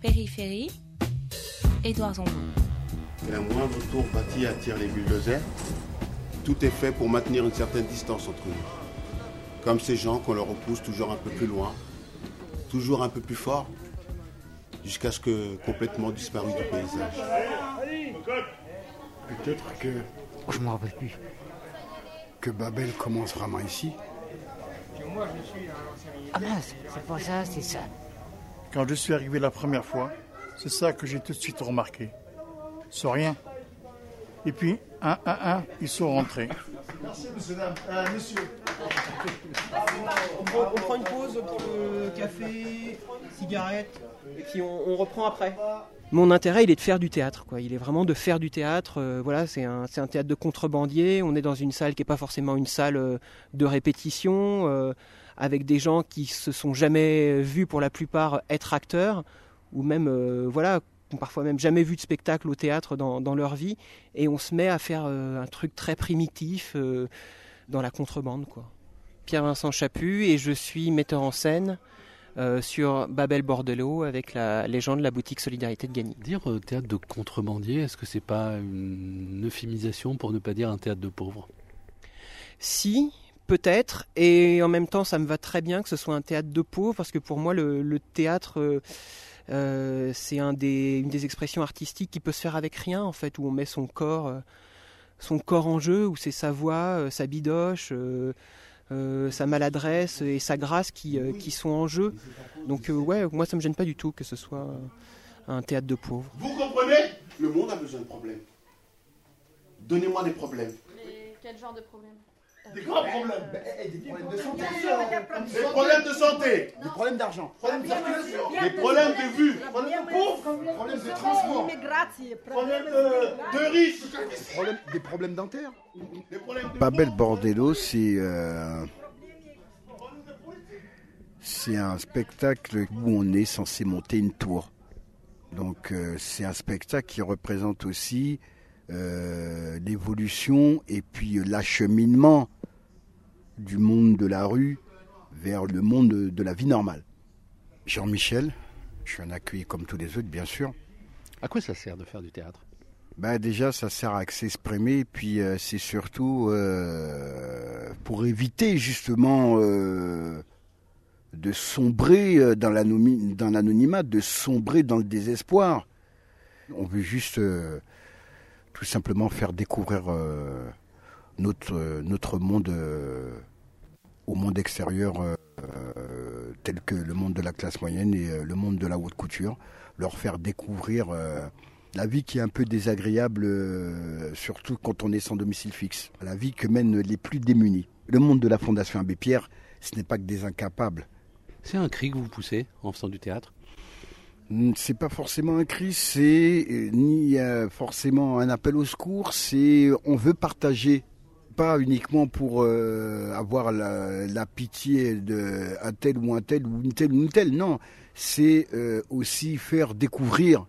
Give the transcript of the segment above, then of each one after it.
Périphérie, Édouard Zambon. Un moindre tour bâti attire les bulldozers. Tout est fait pour maintenir une certaine distance entre nous. Comme ces gens qu'on leur repousse toujours un peu plus loin, toujours un peu plus fort, jusqu'à ce que complètement disparu du paysage. Peut-être que. Je m'en rappelle plus. Que Babel commence vraiment ici. Ah mince, c'est pas ça, c'est ça. Quand je suis arrivé la première fois, c'est ça que j'ai tout de suite remarqué. Sans rien. Et puis, un, un, un, ils sont rentrés. Merci, monsieur. Euh, monsieur. On prend, une pause pour le café, cigarette, et puis on, reprend après. Mon intérêt, il est de faire du théâtre. Quoi. Il est vraiment de faire du théâtre. Euh, voilà, c'est un, théâtre de contrebandier. On est dans une salle qui n'est pas forcément une salle euh, de répétition, euh, avec des gens qui se sont jamais vus pour la plupart être acteurs, ou même, voilà, parfois même jamais vu de spectacle au théâtre dans, dans leur vie. Et on se met à faire un truc très primitif dans la contrebande. Quoi. Pierre-Vincent Chaput et je suis metteur en scène euh, sur Babel Bordelot avec la légende de la boutique Solidarité de Gagny. Dire euh, théâtre de contrebandier, est-ce que c'est pas une euphémisation pour ne pas dire un théâtre de pauvres? Si, peut-être, et en même temps ça me va très bien que ce soit un théâtre de pauvres parce que pour moi le, le théâtre euh, c'est un des, une des expressions artistiques qui peut se faire avec rien en fait, où on met son corps, son corps en jeu, où c'est sa voix, sa bidoche. Euh, sa maladresse et sa grâce qui, euh, qui sont en jeu. Donc euh, ouais, moi ça me gêne pas du tout que ce soit euh, un théâtre de pauvres. Vous comprenez? Le monde a besoin de problèmes. Donnez-moi des problèmes. quel genre de problème Des grands problèmes. Des problèmes de santé. Des problèmes de santé. Des problèmes d'argent. Problèmes de circulation. Des problèmes de vue. Problèmes de pauvres. Problèmes de transport. Problèmes de, riches. Des problèmes dentaires. Des pauvres. Bordello, c'est euh, c'est un spectacle où on est censé monter une tour. Donc euh, c'est un spectacle qui représente aussi euh, l'évolution et puis euh, l'acheminement du monde de la rue vers le monde de, de la vie normale. Jean-Michel, je suis un accueilli comme tous les autres, bien sûr. À quoi ça sert de faire du théâtre? Bah déjà, ça sert à s'exprimer, puis euh, c'est surtout euh, pour éviter justement euh, de sombrer dans l'anonymat, de sombrer dans le désespoir. On veut juste tout simplement faire découvrir notre, notre monde euh, au monde extérieur, euh, euh, tel que le monde de la classe moyenne et le monde de la haute couture, leur faire découvrir la vie qui est un peu désagréable, euh, surtout quand on est sans domicile fixe. La vie que mènent les plus démunis. Le monde de la Fondation Abbé Pierre, ce n'est pas que des incapables. C'est un cri que vous poussez en faisant du théâtre? Hmm, C'est pas forcément un cri, c'est euh, ni euh, forcément un appel au secours, c'est on veut partager, pas uniquement pour euh, avoir la, pitié de un tel ou un tel ou une telle ou une telle, non, c'est euh, aussi faire découvrir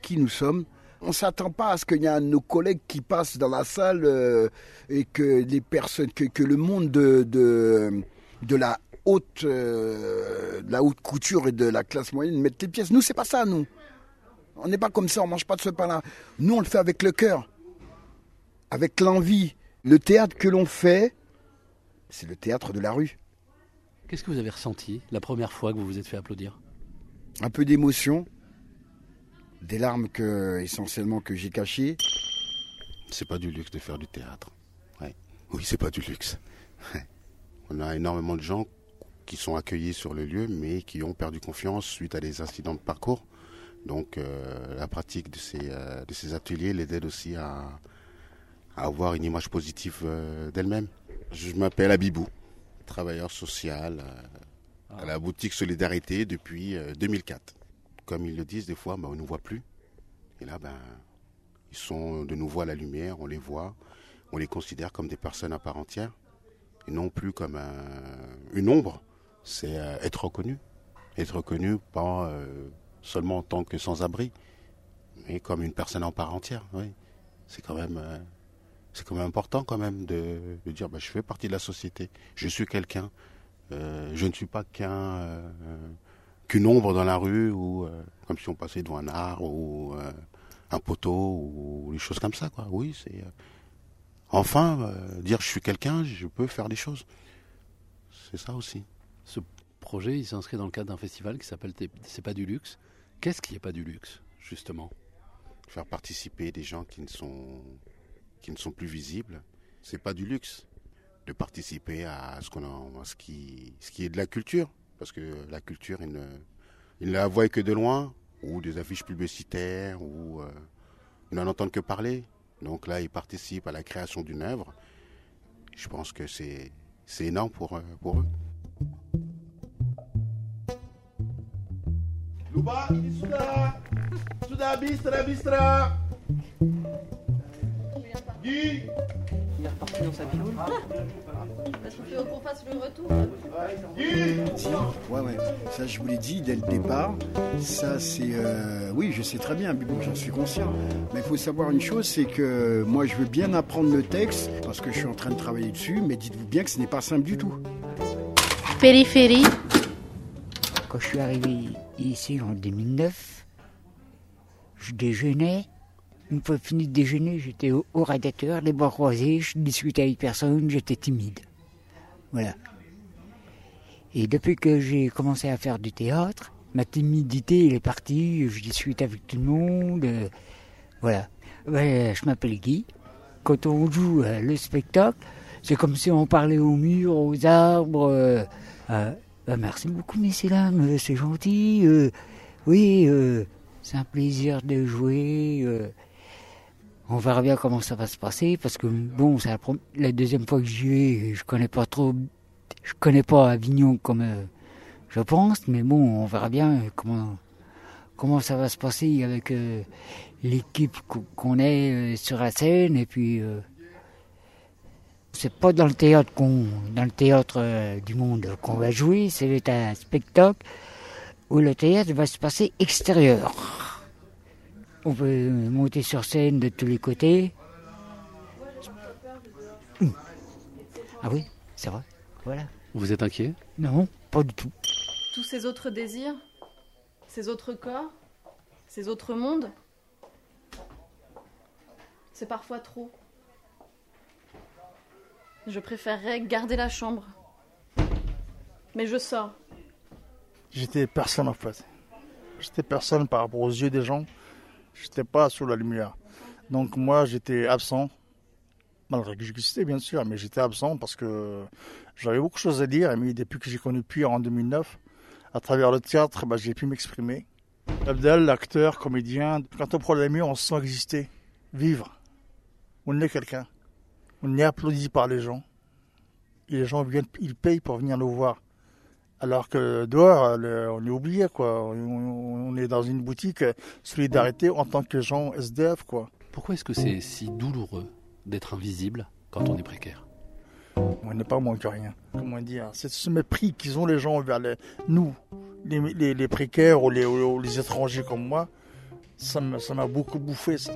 qui nous sommes. On s'attend pas à ce qu'il y ait un de nos collègues qui passe dans la salle euh, et que les personnes, que, que le monde de, de, de la haute, de la haute couture et de la classe moyenne mettent les pièces. Nous, c'est pas ça, nous. On n'est pas comme ça, on mange pas de ce pain-là. Nous, on le fait avec le cœur, avec l'envie. Le théâtre que l'on fait, c'est le théâtre de la rue. Qu'est-ce que vous avez ressenti la première fois que vous vous êtes fait applaudir? Un peu d'émotion, des larmes que, essentiellement que j'ai cachées. C'est pas du luxe de faire du théâtre. Ouais. Oui, c'est pas du luxe. Ouais. On a énormément de gens qui sont accueillis sur le lieu, mais qui ont perdu confiance suite à des incidents de parcours. Donc, euh, la pratique de ces, euh, de ces ateliers les aide aussi à, à avoir une image positive euh, d'elle-même. Je m'appelle Abibou, travailleur social euh, à la boutique Solidarité depuis euh, 2004. Comme ils le disent, des fois, ben, on ne nous voit plus. Et là, ben, ils sont de nouveau à la lumière, on les voit, on les considère comme des personnes à part entière, et non plus comme un- une ombre. C'est euh, être reconnu. Être reconnu pas euh, seulement en tant que sans-abri, mais comme une personne en part entière. Oui. C'est quand même, euh, c'est quand même important quand même de, de dire, bah, je fais partie de la société, je suis quelqu'un, euh, je ne suis pas qu'un, euh, qu'une ombre dans la rue ou euh, comme si on passait devant un art ou un poteau ou des choses comme ça, quoi. Oui, c'est. enfin, dire je suis quelqu'un, je peux faire des choses. C'est ça aussi. Ce projet, il s'inscrit dans le cadre d'un festival qui s'appelle C'est pas du luxe. Qu'est-ce qui n'est pas du luxe, justement? Faire participer des gens qui ne sont, qui ne sont plus visibles, c'est pas du luxe. De participer à ce, a, ce, qui, ce qui est de la culture. Parce que la culture, ils ne, la voient que de loin, ou des affiches publicitaires, ou euh, ils n'en entendent que parler. Donc là, ils participent à la création d'une œuvre. Je pense que c'est, énorme pour, euh, pour eux. Luba. Sudah habis, sudah habis, sudah. Guy, Il est reparti dans sa piole. Est-ce qu'il faut qu'on fasse le retour? Guy. Si, ouais, ouais. Ça, je vous l'ai dit dès le départ. Ça, c'est. euh, Oui, je sais très bien, Bibou, j'en suis conscient. Mais il faut savoir une chose c'est que moi, je veux bien apprendre le texte parce que je suis en train de travailler dessus, mais dites-vous bien que ce n'est pas simple du tout. Périphérie, Quand je suis arrivé ici en 2009, je déjeunais. Une fois fini de déjeuner, j'étais au, radiateur, les bras croisés, je discutais avec personne, j'étais timide. Voilà. Et depuis que j'ai commencé à faire du théâtre, ma timidité elle est partie, je discute avec tout le monde. euh, voilà. Ouais, je m'appelle Guy. Quand on joue euh, le spectacle, c'est comme si on parlait aux murs, aux arbres. euh, euh, bah, merci beaucoup, messieurs, dames, euh, c'est gentil. euh, oui, euh, c'est un plaisir de jouer. On verra bien comment ça va se passer parce que bon, c'est la, la deuxième fois que j'y vais. Je connais pas trop, je connais pas Avignon comme euh, je pense, mais bon, on verra bien comment comment ça va se passer avec euh, l'équipe qu- qu'on est euh, sur la scène et puis. c'est pas dans le théâtre qu'on, dans le théâtre du monde qu'on va jouer, c'est un spectacle où le théâtre va se passer extérieur. On peut monter sur scène de tous les côtés. Ah oui, c'est vrai. Voilà. Vous êtes inquiet? Non, pas du tout. Tous ces autres désirs, ces autres corps, ces autres mondes, c'est parfois trop. Je préférerais garder la chambre. Mais je sors. J'étais personne en fait. J'étais personne par rapport aux yeux des gens. J'étais pas sous la lumière. Donc moi j'étais absent. Malgré que j'existais bien sûr, mais j'étais absent parce que j'avais beaucoup de choses à dire. Mais depuis que j'ai connu Pierre en 2009, à travers le théâtre, bah, j'ai pu m'exprimer. Abdel, l'acteur, comédien, quand on prend la mur, on se sent exister, vivre. On est quelqu'un. On est applaudi par les gens. Et les gens ils payent pour venir nous voir. Alors que dehors, le- on est oublié, quoi. On, on est dans une boutique euh, solidarité en tant que gens SDF, quoi. Pourquoi est-ce que c'est si douloureux d'être invisible quand on est précaire? On n'est pas moins que rien. Comment dire C'est ce mépris qu'ils ont les gens vers les- nous, les, les- les précaires ou les, ou les étrangers comme moi. Ça m'a beaucoup bouffé, ça.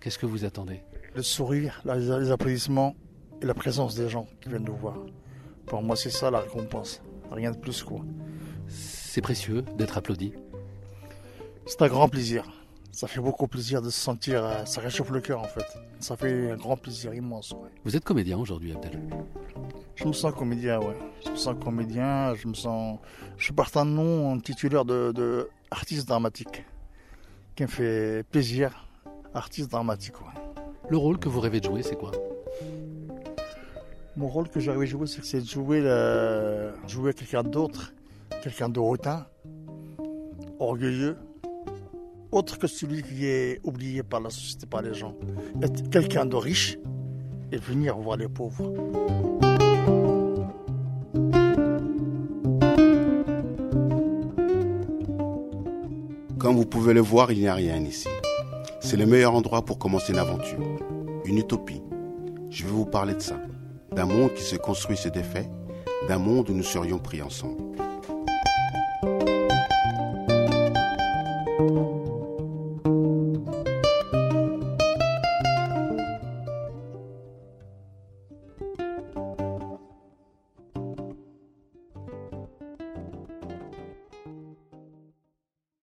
Qu'est-ce que vous attendez? Le sourire, les applaudissements et la présence des gens qui viennent nous voir. Pour moi, c'est ça la récompense. Rien de plus, quoi. C'est précieux d'être applaudi. C'est un grand plaisir. Ça fait beaucoup plaisir de se sentir. euh, ça réchauffe le cœur en fait. Ça fait un grand plaisir immense. ouais. Vous êtes comédien aujourd'hui, Abdel. Je me sens comédien, ouais. Je me sens comédien. Je me sens. Je porte un nom un titulaire de, de artiste dramatique, qui me fait plaisir. Artiste dramatique, ouais. Le rôle que vous rêvez de jouer, c'est quoi? Mon rôle que à jouer, c'est de jouer, jouer quelqu'un d'autre, quelqu'un de hautain, orgueilleux, autre que celui qui est oublié par la société, par les gens. Être quelqu'un de riche et venir voir les pauvres. Comme vous pouvez le voir, il n'y a rien ici. C'est le meilleur endroit pour commencer une aventure, une utopie. Je vais vous parler de ça, d'un monde qui se construit et se défait, d'un monde où nous serions pris ensemble.